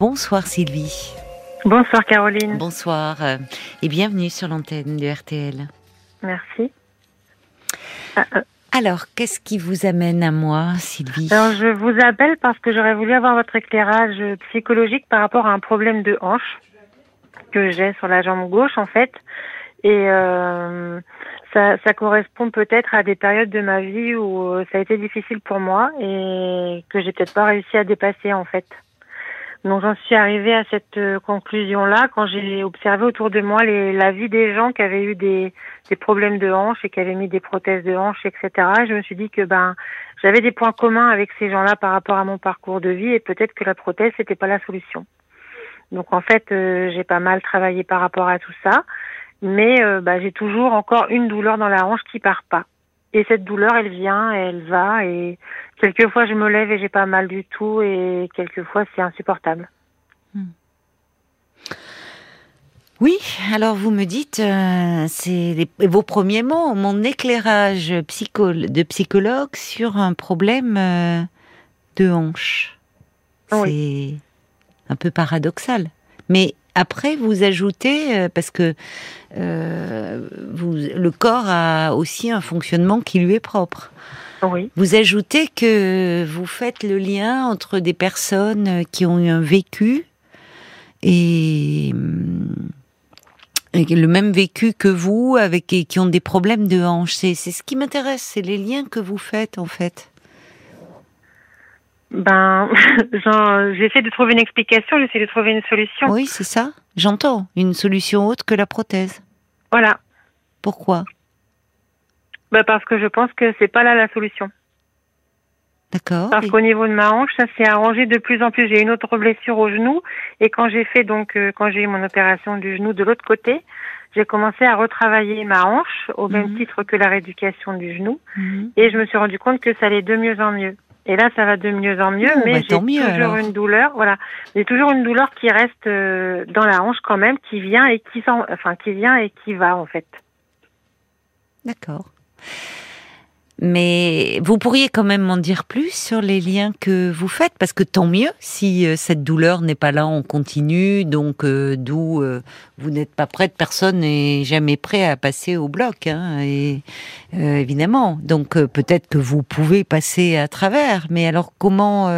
Bonsoir Sylvie. Bonsoir Caroline. Bonsoir euh, et bienvenue sur l'antenne de RTL. Merci. Ah, euh. Alors, qu'est-ce qui vous amène à moi, Sylvie? Alors, je vous appelle parce que j'aurais voulu avoir votre éclairage psychologique par rapport à un problème de hanche que j'ai sur la jambe gauche, en fait. Et euh, ça, ça, correspond peut-être à des périodes de ma vie où ça a été difficile pour moi et que j'ai peut-être pas réussi à dépasser, en fait. Donc j'en suis arrivée à cette euh, conclusion-là quand j'ai observé autour de moi les, la vie des gens qui avaient eu des, des problèmes de hanche et qui avaient mis des prothèses de hanche, etc. je me suis dit que ben j'avais des points communs avec ces gens-là par rapport à mon parcours de vie et peut-être que la prothèse c'était pas la solution. Donc en fait euh, j'ai pas mal travaillé par rapport à tout ça, mais euh, bah, j'ai toujours encore une douleur dans la hanche qui part pas. Et cette douleur, elle vient, elle va, et quelquefois je me lève et j'ai pas mal du tout, et quelquefois c'est insupportable. Hmm. Oui, alors vous me dites, euh, c'est vos premiers mots, mon éclairage psycho, de psychologue sur un problème euh, de hanche. C'est un peu paradoxal. Mais après, vous ajoutez, euh, parce que euh, vous, le corps a aussi un fonctionnement qui lui est propre. Oui. Vous ajoutez que vous faites le lien entre des personnes qui ont eu un vécu et, le même vécu que vous, avec et qui ont des problèmes de hanche. C'est ce qui m'intéresse, c'est les liens que vous faites en fait. Ben, j'essaie de trouver une explication, j'essaie de trouver une solution. Oui, c'est ça. J'entends. Une solution autre que la prothèse. Voilà. Pourquoi? Ben Parce que je pense que c'est pas là la solution. D'accord. Parce qu'au niveau de ma hanche, ça s'est arrangé de plus en plus. J'ai une autre blessure au genou et quand j'ai fait donc euh, quand j'ai eu mon opération du genou de l'autre côté, j'ai commencé à retravailler ma hanche au même mhm. titre que la rééducation du genou mhm. et je me suis rendu compte que ça allait de mieux en mieux. Et là, ça va de mieux en mieux, mais bah, j'ai toujours une douleur. Voilà, j'ai toujours une douleur qui reste euh, dans la hanche quand même, qui vient et qui enfin qui vient et qui va en fait. D'accord. Mais vous pourriez quand même m'en dire plus sur les liens que vous faites, parce que tant mieux si euh, cette douleur n'est pas là en continu, donc euh, d'où euh, vous n'êtes pas prête, personne n'est jamais prêt à passer au bloc, hein, et évidemment. Donc peut-être que vous pouvez passer à travers, mais alors comment,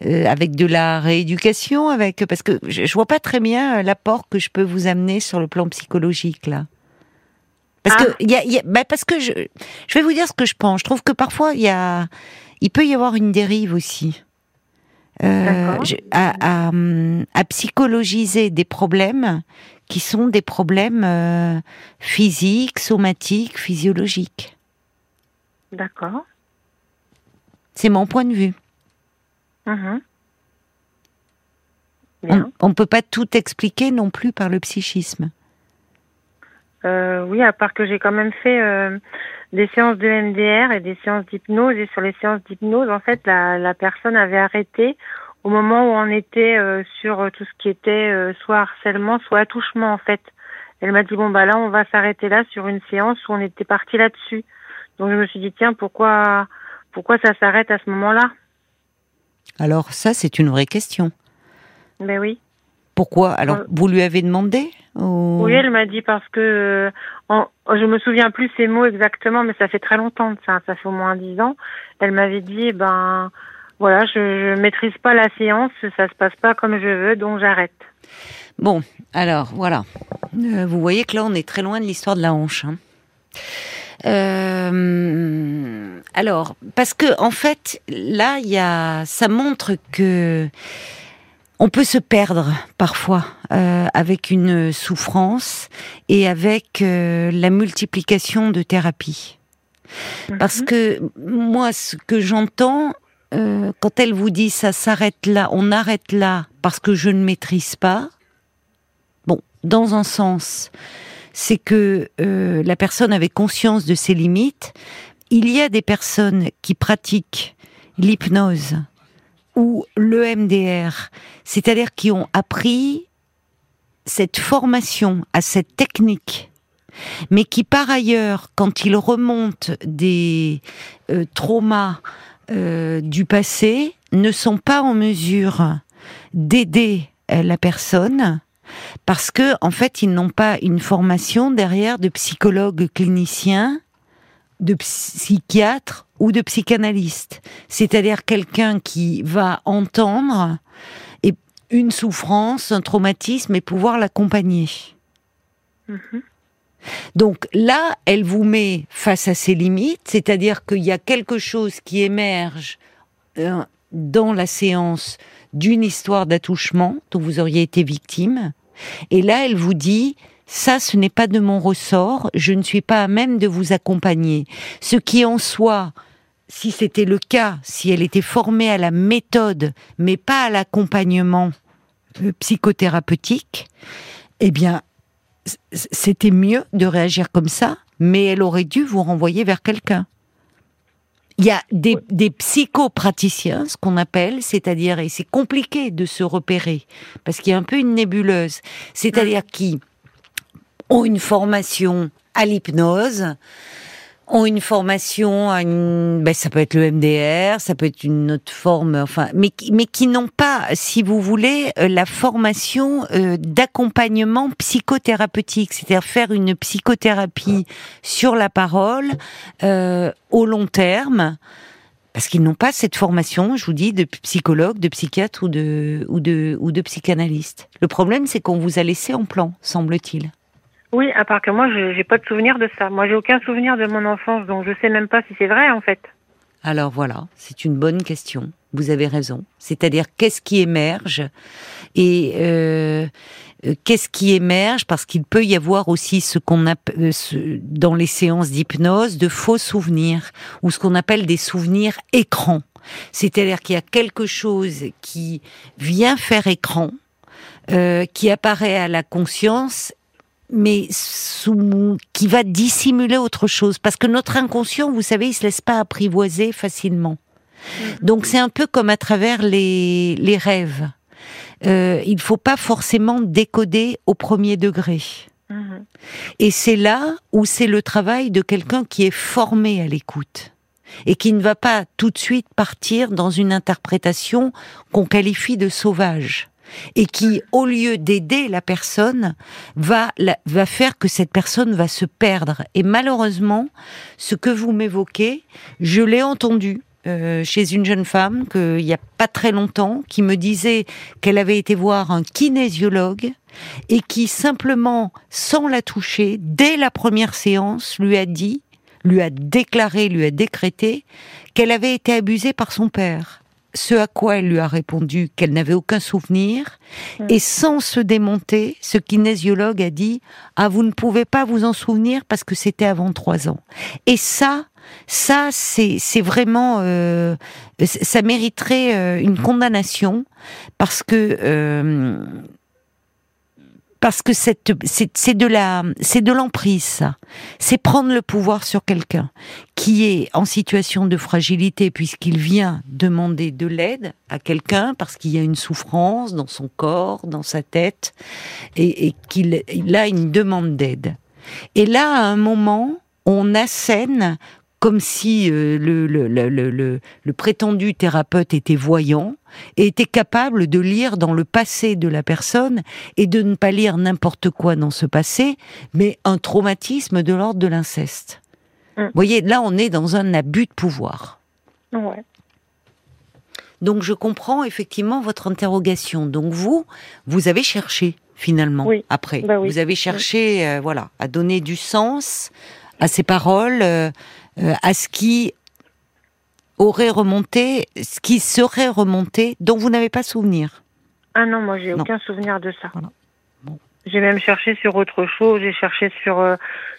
avec de la rééducation, avec parce que je, je vois pas très bien l'apport que je peux vous amener sur le plan psychologique là. Parce que, ah. y a, y a, bah parce que je, je vais vous dire ce que je pense. Je trouve que parfois, il y a, il peut y avoir une dérive aussi. Euh, à, à, à, psychologiser des problèmes qui sont des problèmes euh, physiques, somatiques, physiologiques. D'accord. C'est mon point de vue. Mm-hmm. On ne peut pas tout expliquer non plus par le psychisme. Euh, oui, à part que j'ai quand même fait euh, des séances de MDR et des séances d'hypnose. Et sur les séances d'hypnose, en fait, la, la, personne avait arrêté au moment où on était euh, sur tout ce qui était euh, soit harcèlement, soit attouchement, en fait. Elle m'a dit, bon, bah là, on va s'arrêter là sur une séance où on était parti là-dessus. Donc je me suis dit, tiens, pourquoi, pourquoi ça s'arrête à ce moment-là? Alors ça, c'est une vraie question. Ben oui. Pourquoi? Alors, vous lui avez demandé oui, elle m'a dit parce que en, je me souviens plus ces mots exactement, mais ça fait très longtemps, ça, ça fait au moins dix ans. Elle m'avait dit, eh ben voilà, je, je maîtrise pas la séance, ça se passe pas comme je veux, donc j'arrête. Bon, alors voilà, euh, vous voyez que là on est très loin de l'histoire de la hanche. Hein. Euh, alors, parce que en fait, là, il y a, ça montre que on peut se perdre parfois euh, avec une souffrance et avec euh, la multiplication de thérapies. Mhm. Parce que moi, ce que j'entends, euh, quand elle vous dit ça s'arrête là, on arrête là parce que je ne maîtrise pas, bon, dans un sens, c'est que la personne avait conscience de ses limites. Il y a des personnes qui pratiquent l'hypnose ou l'EMDR, c'est-à-dire qui ont appris cette formation à cette technique, mais qui par ailleurs, quand ils remontent des euh, traumas euh, du passé, ne sont pas en mesure d'aider euh, la personne parce que en fait ils n'ont pas une formation derrière de psychologue clinicien, de psychiatre ou de psychanalyste. C'est-à-dire quelqu'un qui va entendre une souffrance, un traumatisme et pouvoir l'accompagner. Mhm. Donc là, elle vous met face à ses limites, c'est-à-dire qu'il y a quelque chose qui émerge euh, dans la séance d'une histoire d'attouchement dont vous auriez été victime. Et là, elle vous dit, ça, ce n'est pas de mon ressort, je ne suis pas à même de vous accompagner. Ce qui en soi, si c'était le cas, si elle était formée à la méthode, mais pas à l'accompagnement euh, psychothérapeutique, eh bien, c'était mieux de réagir comme ça, mais elle aurait dû vous renvoyer vers quelqu'un. Il y a des, des psychopraticiens, ce qu'on appelle, c'est-à-dire, et c'est compliqué de se repérer, parce qu'il y a un peu une nébuleuse, c'est-à-dire qui ont une formation à l'hypnose, ont une formation, ben, ça peut être le MDR, ça peut être une autre forme, enfin, mais, mais qui n'ont pas, si vous voulez, euh, la formation euh, d'accompagnement psychothérapeutique, c'est-à-dire faire une psychothérapie sur la parole euh, au long terme. Parce qu'ils n'ont pas cette formation, je vous dis, de psychologue, de psychiatre ou de, ou de, ou de psychanalyste. Le problème, c'est qu'on vous a laissé en plan, semble-t-il. Oui, à part que moi, je n'ai pas de souvenir de ça. Moi, j'ai aucun souvenir de mon enfance, donc je sais même pas si c'est vrai, en fait. Alors voilà, c'est une bonne question. Vous avez raison. C'est-à-dire, qu'est-ce qui émerge et euh, euh, qu'est-ce qui émerge? Parce qu'il peut y avoir aussi ce qu'on appelle euh, dans les séances d'hypnose de faux souvenirs ou ce qu'on appelle des souvenirs écrans. C'est-à-dire qu'il y a quelque chose qui vient faire écran, qui apparaît à la conscience mais sous, qui va dissimuler autre chose. Parce que notre inconscient, vous savez, il se laisse pas apprivoiser facilement. Mm. Donc c'est un peu comme à travers les, les rêves. Euh, il faut pas forcément décoder au premier degré. Mm-hmm. Et c'est là où c'est le travail de quelqu'un qui est formé à l'écoute et qui ne va pas tout de suite partir dans une interprétation qu'on qualifie de sauvage et qui, au lieu d'aider la personne, va, va faire que cette personne va se perdre. Et malheureusement, ce que vous m'évoquez, je l'ai entendu. Euh, chez une jeune femme qu'il n'y a pas très longtemps qui me disait qu'elle avait été voir un kinésiologue et qui simplement, sans la toucher, dès la première séance, lui a dit, lui a déclaré, lui a décrété qu'elle avait été abusée par son père ce à quoi elle lui a répondu qu'elle n'avait aucun souvenir, mm. et sans se démonter, ce kinésiologue a dit Ah, vous ne pouvez pas vous en souvenir parce que c'était avant trois ans. Et ça, ça, c'est vraiment, euh, ça mériterait euh, une condamnation parce que euh, parce que c'est de la c'est de l'emprise ça. C'est prendre le pouvoir sur quelqu'un qui est en situation de fragilité puisqu'il vient demander de l'aide à quelqu'un parce qu'il y a une souffrance dans son corps, dans sa tête et, qu'il a une demande d'aide. Et là à un moment, on assène comme si euh, le, le, le, le, prétendu thérapeute était voyant et était capable de lire dans le passé de la personne et de ne pas lire n'importe quoi dans ce passé, mais un traumatisme de l'ordre de l'inceste. Mm. Vous voyez, là on est dans un abus de pouvoir. Ouais. Donc je comprends effectivement votre interrogation. Donc vous, vous avez cherché finalement après. Bah vous avez cherché, euh, voilà, à donner du sens à ces paroles. Euh, euh, à ce qui aurait remonté, ce qui serait remonté, dont vous n'avez pas souvenir. Ah non, moi j'ai aucun souvenir de ça. J'ai même cherché sur autre chose, j'ai cherché sur euh,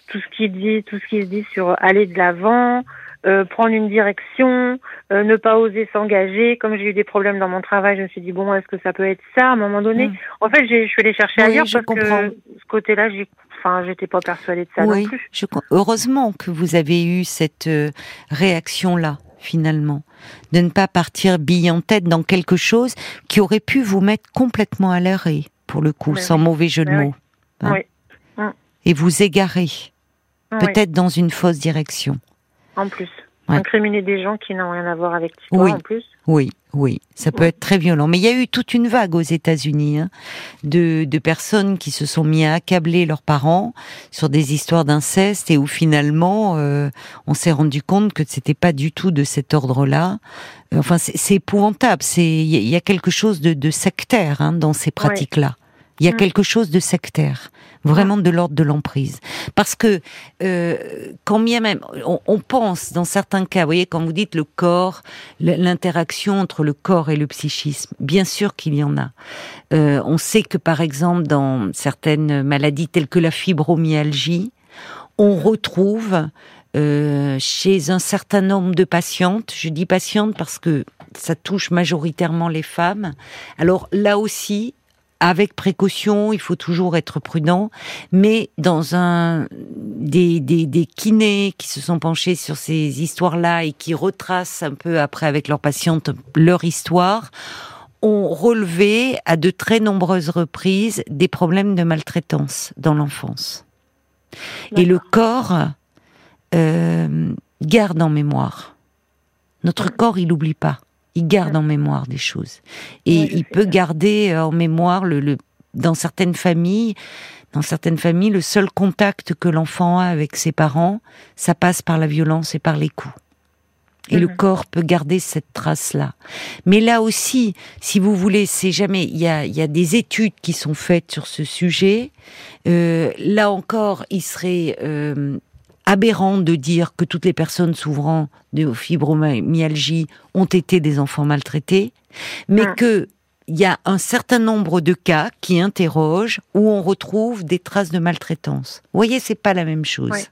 tout ce qui dit, tout ce qui se dit sur aller de l'avant, euh, prendre une direction, ne pas oser s'engager. Comme j'ai eu des problèmes dans mon travail, je me suis dit bon, est-ce que ça peut être ça à un moment donné? Mm. En fait, je suis allée chercher ailleurs parce que ce côté-là, j'ai enfin, j'étais pas persuadée de ça non plus. Heureusement que vous avez eu cette euh, réaction-là, finalement, de ne pas partir bille en tête dans quelque chose qui aurait pu vous mettre complètement à l'arrêt, pour le coup, sans mauvais jeu de mots. Hein. Mm. Et vous égarer, peut-être dans une fausse direction. En plus. Incriminer des gens qui n'ont rien à voir avec toi en plus. Oui, oui, ça peut être très violent. Mais il y a eu toute une vague aux États-Unis hein, de, de, personnes qui se sont mis à accabler leurs parents sur des histoires d'inceste et où finalement euh, on s'est rendu compte que c'était pas du tout de cet ordre-là. Enfin, c'est épouvantable. C'est il y, a quelque chose de, de sectaire hein, dans ces pratiques-là. Il y a mm. quelque chose de sectaire, vraiment de l'ordre de l'emprise. Parce que euh, quand bien même, on, pense dans certains cas, vous voyez, quand vous dites le corps, l'interaction entre le corps et le psychisme, bien sûr qu'il y en a. Euh, on sait que par exemple dans certaines maladies telles que la fibromyalgie, on retrouve euh, chez un certain nombre de patientes, je dis patientes parce que ça touche majoritairement les femmes. Alors là aussi, avec précaution, il faut toujours être prudent, mais dans un des, des, des kinés qui se sont penchés sur ces histoires-là et qui retracent un peu après avec leurs patientes leur histoire, ont relevé à de très nombreuses reprises des problèmes de maltraitance dans l'enfance. Et le corps euh, garde en mémoire. Notre corps, il n'oublie pas il garde en mémoire des choses. Et il peut garder euh, en mémoire le, dans certaines familles, dans certaines familles, le seul contact que l'enfant a avec ses parents, ça passe par la violence et par les coups. Et le corps peut garder cette trace-là. Mais là aussi, si vous voulez, c'est jamais. Il y a, il y a des études qui sont faites sur ce sujet. Euh, là encore, il serait euh, aberrant de dire que toutes les personnes souffrant de fibromyalgie ont été des enfants maltraités, mais qu'il que il y a un certain nombre de cas qui interrogent où on retrouve des traces de maltraitance. Vous voyez, c'est pas la même chose.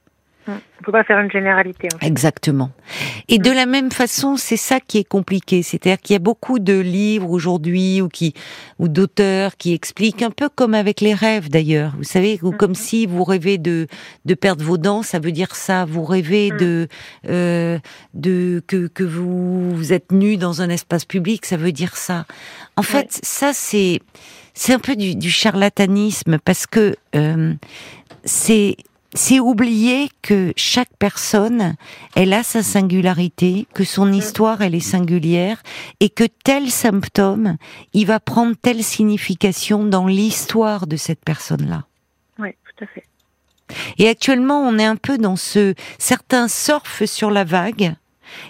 On ne peut pas faire une généralité. Exactement. Et de la même façon, c'est ça qui est compliqué. C'est-à-dire qu'il y a beaucoup de livres aujourd'hui ou qui ou d'auteurs qui expliquent un peu comme avec les rêves d'ailleurs. Vous savez, ou comme mhm. si vous rêvez de de perdre vos dents, ça veut dire ça. Vous rêvez mhm. de euh, de que que vous, vous êtes nu dans un espace public, ça veut dire ça. En fait, ça c'est c'est un peu du, du charlatanisme parce que euh, c'est c'est oublier que chaque personne, elle a sa singularité, que son mm. histoire, elle est singulière, et que tel symptôme, il va prendre telle signification dans l'histoire de cette personne-là. Oui, tout à fait. Et actuellement, on est un peu dans ce, certains surfent sur la vague,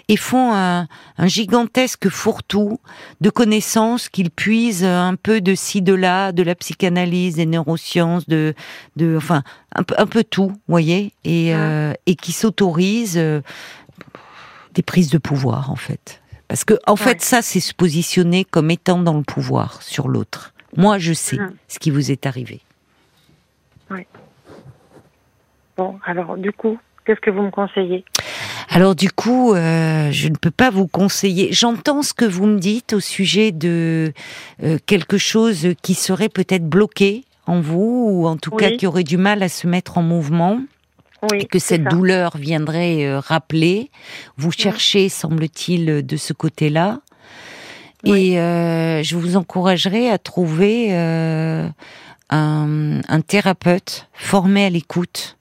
et font un, gigantesque fourre-tout de connaissances qu'ils puisent un peu de ci, de là, de la psychanalyse, des neurosciences, de, de enfin, un peu, un peu tout, voyez, et, euh, et qui s'autorisent euh, des prises de pouvoir, en fait. Parce que, en fait, ça, c'est se positionner comme étant dans le pouvoir sur l'autre. Moi, je sais ce qui vous est arrivé. Oui. Bon, alors, du coup, qu'est-ce que vous me conseillez? Alors du coup, euh, je ne peux pas vous conseiller. J'entends ce que vous me dites au sujet de euh, quelque chose qui serait peut-être bloqué en vous, ou en tout cas qui aurait du mal à se mettre en mouvement. Oui, que cette douleur viendrait euh, rappeler. Vous cherchez, semble-t-il, de ce côté-là. Et je vous encouragerais à trouver un, un, thérapeute formé à l'écoute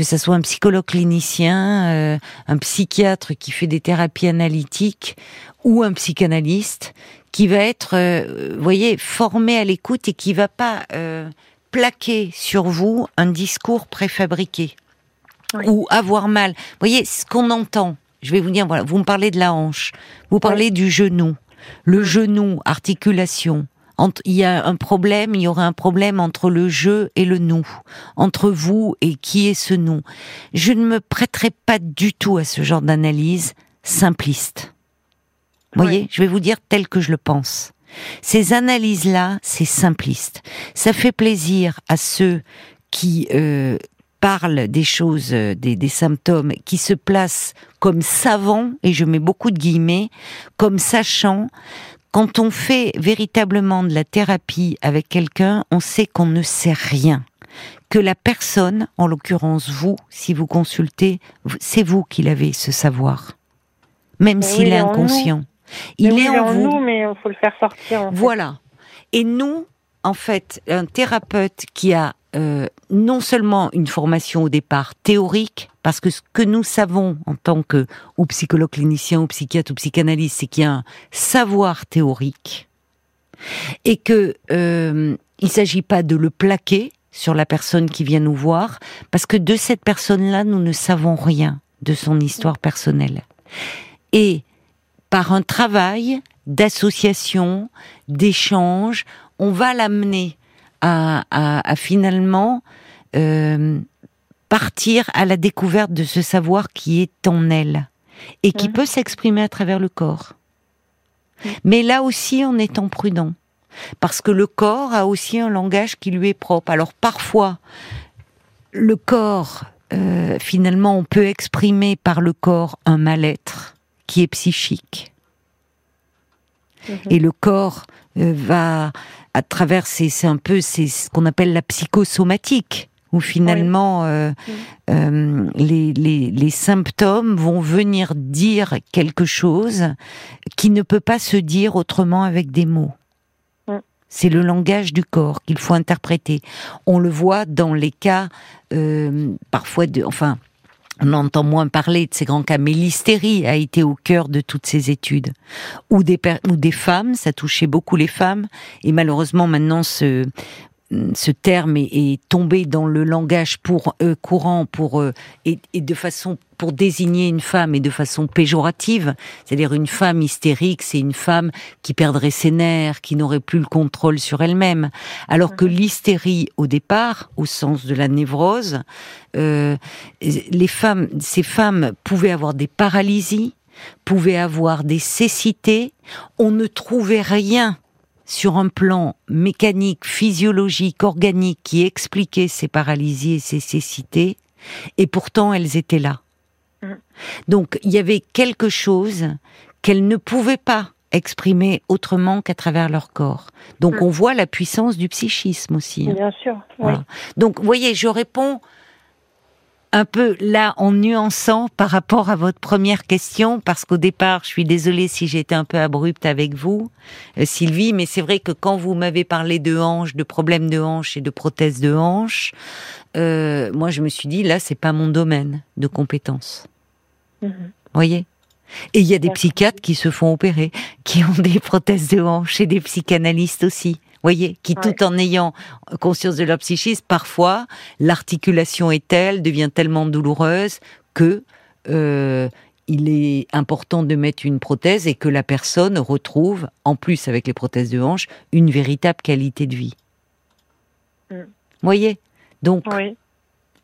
que ce soit un psychologue clinicien, euh, un psychiatre qui fait des thérapies analytiques ou un psychanalyste qui va être, euh, voyez, formé à l'écoute et qui va pas euh, plaquer sur vous un discours préfabriqué ou avoir mal. Vous voyez, ce qu'on entend, je vais vous dire, voilà, vous me parlez de la hanche, vous parlez du genou, le genou, articulation, il y a un problème, il y aura un problème entre le je et le nous, entre vous et qui est ce nous. Je ne me prêterai pas du tout à ce genre d'analyse simpliste. Vous voyez, je vais vous dire tel que je le pense. Ces analyses-là, c'est simpliste. Ça fait plaisir à ceux qui euh, parlent des choses, euh, des, des, symptômes, qui se placent comme savants, et je mets beaucoup de guillemets, comme sachant, quand on fait véritablement de la thérapie avec quelqu'un, on sait qu'on ne sait rien. Que la personne, en l'occurrence vous, si vous consultez, c'est vous qui l'avez ce savoir. Même s'il est inconscient. Il est en, vous. Nous, il faut le faire sortir. Voilà. Et nous, en fait, un thérapeute qui a euh, non seulement une formation au départ théorique, parce que ce que nous savons en tant que ou psychologue clinicien ou psychiatre ou psychanalyste, c'est qu'il y a un savoir théorique et que euh, il s'agit pas de le plaquer sur la personne qui vient nous voir, parce que de cette personne-là, nous ne savons rien de son histoire personnelle. Et par un travail d'association, d'échange, on va l'amener à, finalement euh, partir à la découverte de ce savoir qui est en elle et qui peut s'exprimer à travers le corps. Mais là aussi en étant prudent, parce que le corps a aussi un langage qui lui est propre. Alors parfois, le corps, euh, finalement, on peut exprimer par le corps un mal-être qui est psychique. Mhm. Et le corps euh, va à travers c'est un peu c'est ce qu'on appelle la psychosomatique où finalement euh, euh, les, les, les, symptômes vont venir dire quelque chose qui ne peut pas se dire autrement avec des mots. C'est le langage du corps qu'il faut interpréter. On le voit dans les cas euh, parfois de, enfin, on entend moins parler de ces grands cas, mais l'hystérie a été au cœur de toutes ces études. Ou des, femmes, ça touchait beaucoup les femmes, et malheureusement maintenant ce, ce terme est, tombé dans le langage pour euh, courant pour euh, et, de façon pour désigner une femme et de façon péjorative, c'est-à-dire une femme hystérique, c'est une femme qui perdrait ses nerfs, qui n'aurait plus le contrôle sur elle-même, alors que mhm. l'hystérie au départ, au sens de la névrose, euh, les femmes, ces femmes pouvaient avoir des paralysies, pouvaient avoir des cécités, on ne trouvait rien sur un plan mécanique, physiologique, organique qui expliquait ces paralysies et ces cécités, et pourtant elles étaient là. Mm. Donc il y avait quelque chose qu'elles ne pouvaient pas exprimer autrement qu'à travers leur corps. Donc mm. on voit la puissance du psychisme aussi. Hein. Bien sûr. Oui. Donc vous voyez, je réponds un peu là en nuançant par rapport à votre première question, parce qu'au départ, je suis désolée si j'étais un peu abrupte avec vous, euh, Sylvie, mais c'est vrai que quand vous m'avez parlé de hanches, de problèmes de hanches et de prothèses de hanches, euh, moi je me suis dit là, c'est pas mon domaine de compétence. Mhm. Voyez? Et il y a des psychiatres qui se font opérer, qui ont des prothèses de hanches et des psychanalystes aussi voyez, qui tout en ayant conscience de leur psychisme, parfois l'articulation est telle, devient tellement douloureuse que euh, il est important de mettre une prothèse et que la personne retrouve, en plus avec les prothèses de hanche, une véritable qualité de vie. Mm. Voyez, donc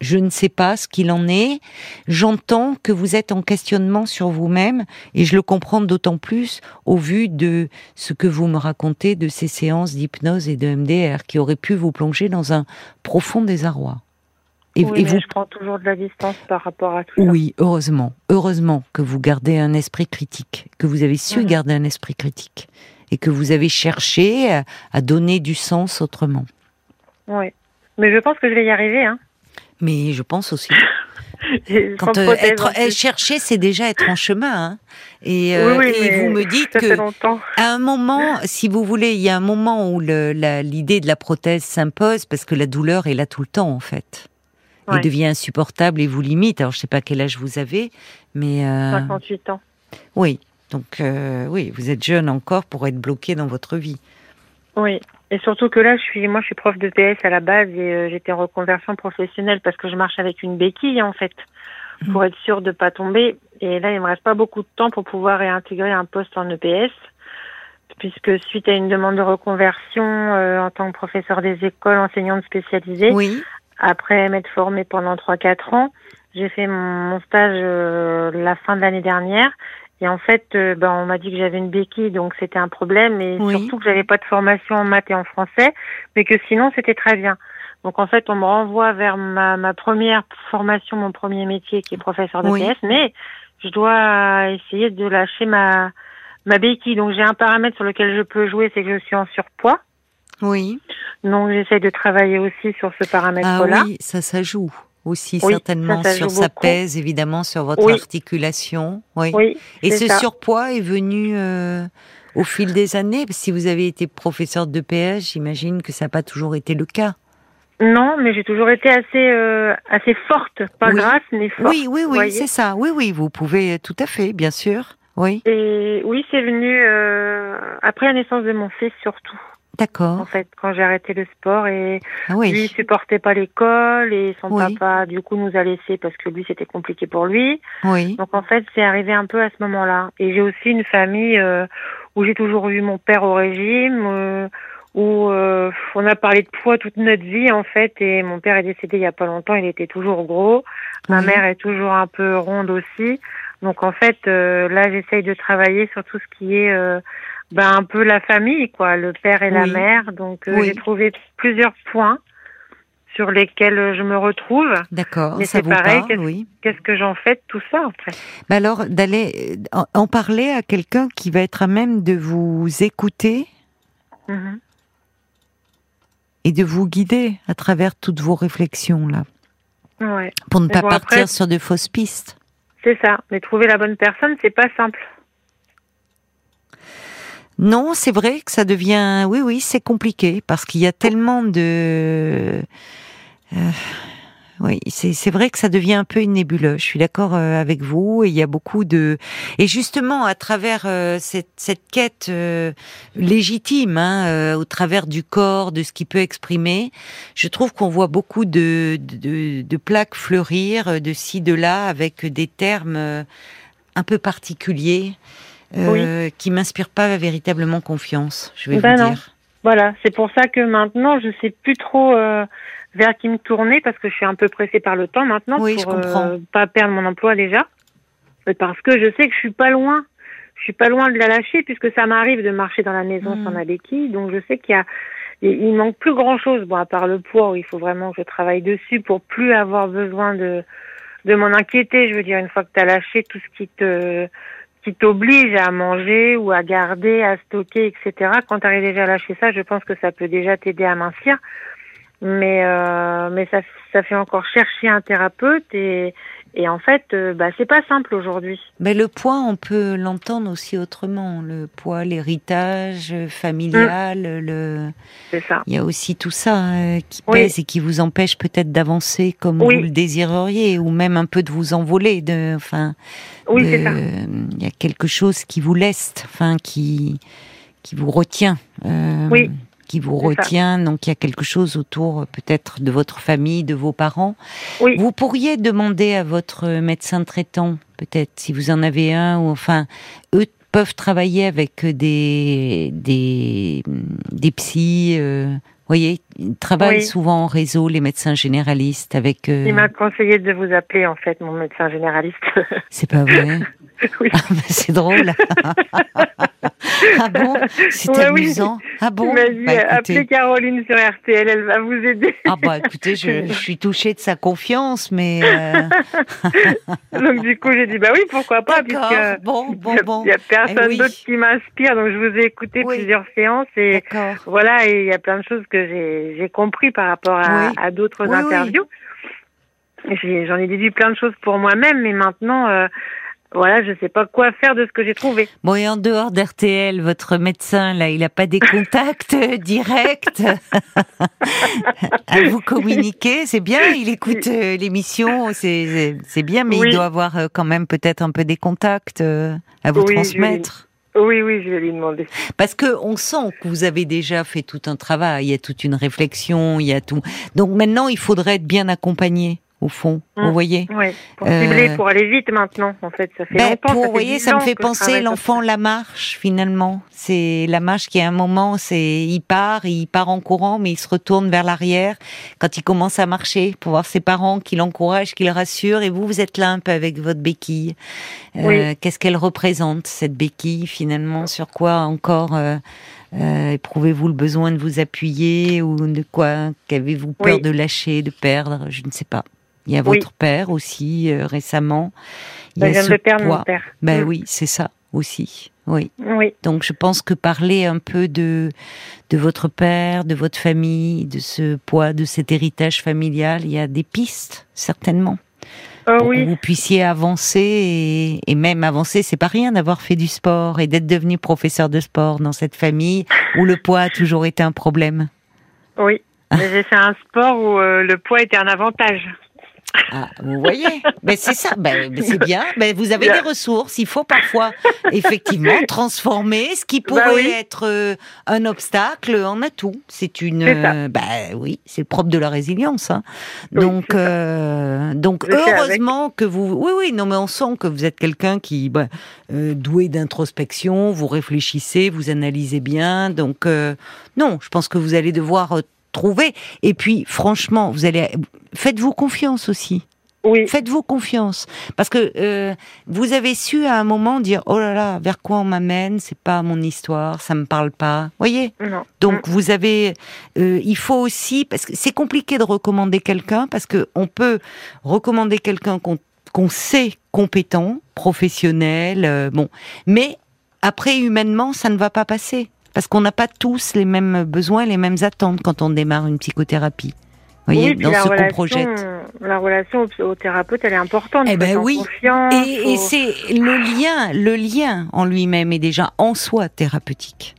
je ne sais pas ce qu'il en est. J'entends que vous êtes en questionnement sur vous-même et je le comprends d'autant plus au vu de ce que vous me racontez de ces séances d'hypnose et de MDR qui auraient pu vous plonger dans un profond désarroi. Et, oui, vous je prends toujours de la distance par rapport à tout ça. Oui, heureusement, heureusement que vous gardez un esprit critique, que vous avez su garder un esprit critique et que vous avez cherché à, à donner du sens autrement. Oui, mais je pense que je vais y arriver. Hein mais je pense aussi. Quand euh, être, eh, chercher, c'est déjà être en chemin. Hein. Et, euh, vous me dites que à un moment, si vous voulez, il y a un moment où l'idée de la prothèse s'impose parce que la douleur est là tout le temps en fait. Elle devient insupportable et vous limite. Alors je sais pas quel âge vous avez, mais 58 euh, ans. Oui, donc oui, vous êtes jeune encore pour être bloqué dans votre vie. Oui. Et surtout que là, je suis, moi, je suis prof de PS à la base et euh, j'étais en reconversion professionnelle parce que je marche avec une béquille en fait mmh. pour être sûre de pas tomber. Et là, il me reste pas beaucoup de temps pour pouvoir réintégrer un poste en EPS puisque suite à une demande de reconversion euh, en tant que professeur des écoles, enseignante spécialisée, oui. après m'être formée pendant 3-4 ans, j'ai fait mon, stage euh, la fin de l'année dernière et en fait, euh, ben, on m'a dit que j'avais une béquille, donc c'était un problème, et surtout que j'avais pas de formation en maths et en français, mais que sinon c'était très bien. Donc en fait, on me renvoie vers ma, ma première formation, mon premier métier, qui est professeur de PS, mais je dois essayer de lâcher ma ma béquille. Donc j'ai un paramètre sur lequel je peux jouer, c'est que je suis en surpoids. Oui. Donc j'essaie de travailler aussi sur ce paramètre-là. Ah oui, ça, ça joue aussi certainement sur sa pèse, évidemment sur votre articulation. Oui. Et ce surpoids est venu euh, au fil des années? Si vous avez été professeur de PS, j'imagine que ça n'a pas toujours été le cas. Non, mais j'ai toujours été assez euh, assez forte, pas Oui. grasse, mais forte. Oui, oui, oui, c'est ça. Oui, oui, vous pouvez tout à fait, bien sûr. Oui, Et oui, c'est venu euh, après la naissance de mon fils surtout. En d'accord. fait, quand j'ai arrêté le sport et Ah lui supportait pas l'école et son Oui. papa du coup nous a laissés parce que lui c'était compliqué pour lui. oui, Donc en fait, c'est arrivé un peu à ce moment-là. Et j'ai aussi une famille euh, où j'ai toujours eu mon père au régime, euh, où euh, on a parlé de poids toute notre vie en fait. Et mon père est décédé il y a pas longtemps, il était toujours gros. Ma mère est toujours un peu ronde aussi. Donc en fait, euh, là, j'essaye de travailler sur tout ce qui est euh, ben, un peu la famille, quoi, le père et la mère. Donc euh, Oui. j'ai trouvé plusieurs points sur lesquels je me retrouve. d'accord. Mais Ça c'est pareil, qu'est-ce- oui. Qu'est-ce que j'en fais de tout ça en fait? Alors, d'aller en- parler à quelqu'un qui va être à même de vous écouter Mhm. et de vous guider à travers toutes vos réflexions là, Ouais. pour ne pas bon, partir après- sur de fausses pistes. C'est ça. Mais trouver la bonne personne, c'est pas simple. Non, c'est vrai que ça devient. Oui, oui, c'est compliqué parce qu'il y a tellement de. Euh, Oui, c'est vrai que ça devient un peu une nébuleuse. Je suis d'accord euh, avec vous. Et il y a beaucoup de. Et justement, à travers euh, cette, cette quête euh, légitime, hein, euh, au travers du corps, de ce qu'il peut exprimer, je trouve qu'on voit beaucoup de, de, de plaques fleurir de ci, de là, avec des termes un peu particuliers euh, qui m'inspirent pas véritablement confiance. Je vais Ben vous non. dire. Voilà. C'est pour ça que maintenant, je sais plus trop vers qui me tourner parce que je suis un peu pressée par le temps maintenant Oui, pour euh, pas perdre mon emploi déjà. Et parce que je sais que je suis pas loin. Je suis pas loin de la lâcher puisque ça m'arrive de marcher dans la maison Mm. sans ma béquille. Donc je sais qu'il y a il manque plus grand chose. Bon, à part le poids, où il faut vraiment que je travaille dessus pour plus avoir besoin de de m'en inquiéter. Je veux dire, une fois que tu as lâché tout ce qui te qui t'oblige à manger ou à garder, à stocker, etc. Quand tu arrives déjà à lâcher ça, je pense que ça peut déjà t'aider à mincir. Mais euh, mais ça ça fait encore chercher un thérapeute et et en fait euh, bah c'est pas simple aujourd'hui. Mais le poids, on peut l'entendre aussi autrement. Le poids, l'héritage familial, le. C'est ça. Il y a aussi tout ça euh, qui Oui. pèse et qui vous empêche peut-être d'avancer comme Oui. vous le désireriez, ou même un peu de vous envoler. De, enfin, Oui, de- c'est ça. Il y a quelque chose qui vous leste, enfin, qui qui vous retient. euh, Oui, Qui vous ça. retient, donc il y a quelque chose autour euh, peut-être de votre famille, de vos parents. Oui. Vous pourriez demander à votre médecin traitant, peut-être, si vous en avez un, ou enfin, eux peuvent travailler avec des des des psys. euh, vous voyez, ils travaillent Oui. souvent en réseau, les médecins généralistes, avec. euh, Il m'a conseillé de vous appeler en fait mon médecin généraliste. C'est pas vrai. oui. Ah, bah, c'est drôle. ah bon? C'est Ouais, oui. amusant. Ah bon? Il Bah, euh, écoutez. appelez Caroline sur RTL, elle va vous aider. Ah bah écoutez, je, je suis touchée de sa confiance, mais euh, donc du coup j'ai dit bah oui pourquoi pas puisque Bon, il bon, a- bon. il y a personne Eh oui. d'autre qui m'inspire donc je vous ai écouté Oui. plusieurs séances et voilà et il y a plein de choses que j'ai compris par rapport à, Oui. à d'autres Oui, oui. interviews. J'en ai déduit plein de choses pour moi-même mais maintenant euh, voilà je sais pas quoi faire de ce que j'ai trouvé. Bon, et en dehors d'RTL, votre médecin, là, il n'a pas des contacts euh, directs à vous communiquer? C'est bien, il écoute euh, l'émission, c'est- bien, mais Oui. il doit avoir euh, quand même peut-être un peu des contacts euh, à vous Oui, je vais- transmettre. Oui oui je vais lui demander. Parce que on sent que vous avez déjà fait tout un travail, il y a toute une réflexion, il y a tout. Donc maintenant, il faudrait être bien accompagné, au fond, Mm. vous voyez Oui pour Euh, cibler pour aller vite maintenant en fait ça fait Ben, longtemps. pour, ça vous voyez, 10 ça me fait penser l'enfant la marche finalement. C'est la marche qui à un moment, c'est il part, il part en courant, mais il se retourne vers l'arrière quand il commence à marcher pour voir ses parents qui l'encouragent, qui le rassurent. Et vous, vous êtes là un peu avec votre béquille. Euh. Qu'est-ce qu'elle représente cette béquille finalement? Sur quoi encore euh, euh, éprouvez-vous le besoin de vous appuyer ou de quoi? Qu'avez-vous peur Oui. de lâcher, de perdre? Je ne sais pas. Il y a Oui. votre père aussi euh, récemment. Il Ben, y je a ce perdre poids. mon père. Ben Mm. oui, c'est ça aussi. Oui. Oui. Donc je pense que parler un peu de de votre père, de votre famille, de ce poids, de cet héritage familial, il y a des pistes certainement Euh, pour oui. que vous puissiez avancer et, et même avancer. C'est pas rien d'avoir fait du sport et d'être devenu professeur de sport dans cette famille où le poids a toujours été un problème. Oui. J'ai fait un sport où euh, le poids était un avantage. Ah, vous voyez, ben, c'est ça, ben, c'est bien. Ben, vous avez des ressources. Il faut parfois effectivement transformer ce qui pourrait oui. être euh, un obstacle en atout. C'est une, euh, ben oui, c'est le propre de la résilience. hein. Oui, Donc, euh, donc heureusement que vous, oui, oui, non, mais on sent que vous êtes quelqu'un qui, ben, euh, doué d'introspection. Vous réfléchissez, vous analysez bien. Donc, euh, non, je pense que vous allez devoir euh, trouver. Et puis, franchement, vous allez, faites-vous confiance aussi. Oui, Faites-vous confiance parce que euh, vous avez su à un moment dire oh là là vers quoi on m'amène c'est pas mon histoire ça me parle pas voyez non. donc vous avez euh, il faut aussi parce que c'est compliqué de recommander quelqu'un parce que on peut recommander quelqu'un qu'on qu'on sait compétent professionnel euh, bon mais après humainement ça ne va pas passer parce qu'on n'a pas tous les mêmes besoins les mêmes attentes quand on démarre une psychothérapie voyez oui, dans la ce qu'on relation, projette la relation au, au thérapeute, elle est importante. Eh ben oui. Et, et faut- c'est le lien, le lien en lui-même est déjà en soi thérapeutique.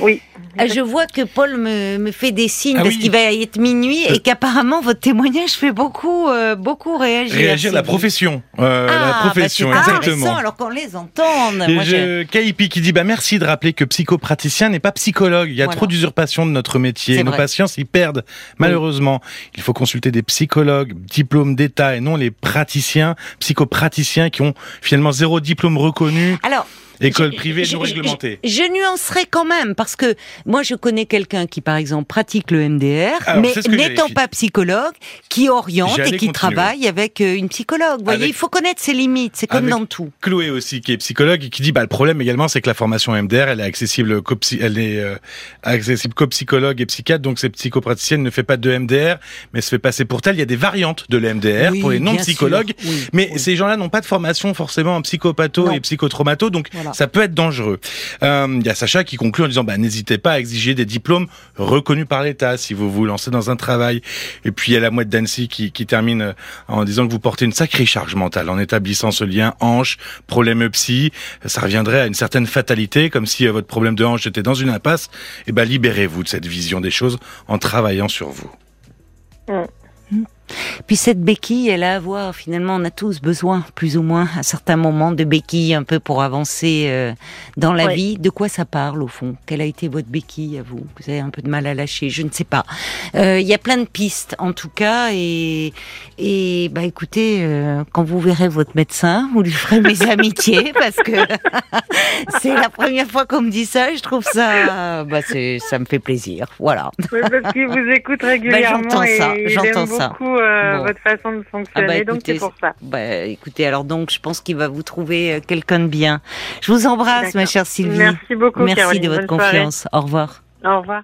Oui. Ah, Je vois que Paul me, me fait des signes Ah parce oui. qu'il va être minuit et Euh. qu'apparemment votre témoignage fait beaucoup, euh, beaucoup réagir. Réagir la profession. Euh, Ah, la bah, profession, c'est exactement. alors qu'on les entende. Et Moi, je-. Kaipi qui dit bah merci de rappeler que psychopraticien n'est pas psychologue. Il y a Voilà. trop d'usurpation de notre métier. Nos vrai. patients s'y perdent. Malheureusement, il faut consulter des psychologues, diplômes d'État et non les praticiens, psychopraticiens qui ont finalement zéro diplôme reconnu, Alors, école privée je- non réglementée. Je, je nuancerai quand même parce que moi je connais quelqu'un qui par exemple pratique le MDR, Alors, mais n'étant pas psychologue, qui oriente et qui continuer. travaille avec euh, une psychologue. Vous voyez, Avec- il faut connaître ses limites. C'est comme dans tout. Chloé aussi, qui est psychologue et qui dit bah le problème également c'est que la formation MDR elle est accessible qu'aux euh, accessible psychologues et psychiatres donc cette psychopraticienne ne fait pas de MDR mais se fait passer pour telle. Il y a des variantes de l'MDR Oui, pour les bien non psychologues sûr. Oui, mais oui. ces gens-là n'ont pas de formation forcément en psychopatho Non. et psychotraumato donc Voilà. Ça peut être dangereux. Euh, Il y a Sacha qui conclut en disant bah n'hésitez pas à exiger des diplômes reconnus par l'État si vous vous lancez dans un travail. Et puis il y a la mouette d'Annecy qui, qui termine euh, en disant que vous portez une sacrée charge mentale en établissant ce lien hanche problème psy. Ça reviendrait à une certaine fatalité comme si euh, votre problème de hanche était dans une impasse. Et ben libérez-vous de cette vision des choses en travaillant sur vous. Puis cette béquille, elle a à voir. Finalement, on a tous besoin, plus ou moins, à certains moments, de béquilles un peu pour avancer euh, dans la vie. De quoi ça parle au fond? Quelle a été votre béquille à vous? Vous avez un peu de mal à lâcher Je ne sais pas. Euh, Il y a plein de pistes, en tout cas, et et bah écoutez, euh, quand vous verrez votre médecin, vous lui ferez mes amitiés parce que c'est la première fois qu'on me dit ça. et Je trouve ça, bah c'est, ça me fait plaisir. Voilà. Oui, parce qu'il vous écoute régulièrement Bah, j'entends et ça, j'entends ça. beaucoup euh, Bon. votre façon de fonctionner, Ah bah, donc écoutez, c'est pour ça. Bah, écoutez, alors donc, je pense qu'il va vous trouver euh, quelqu'un de bien. Je vous embrasse, ma chère Sylvie. Merci beaucoup, Merci Caroline. de votre Bonne soirée. confiance. Au revoir. Au revoir.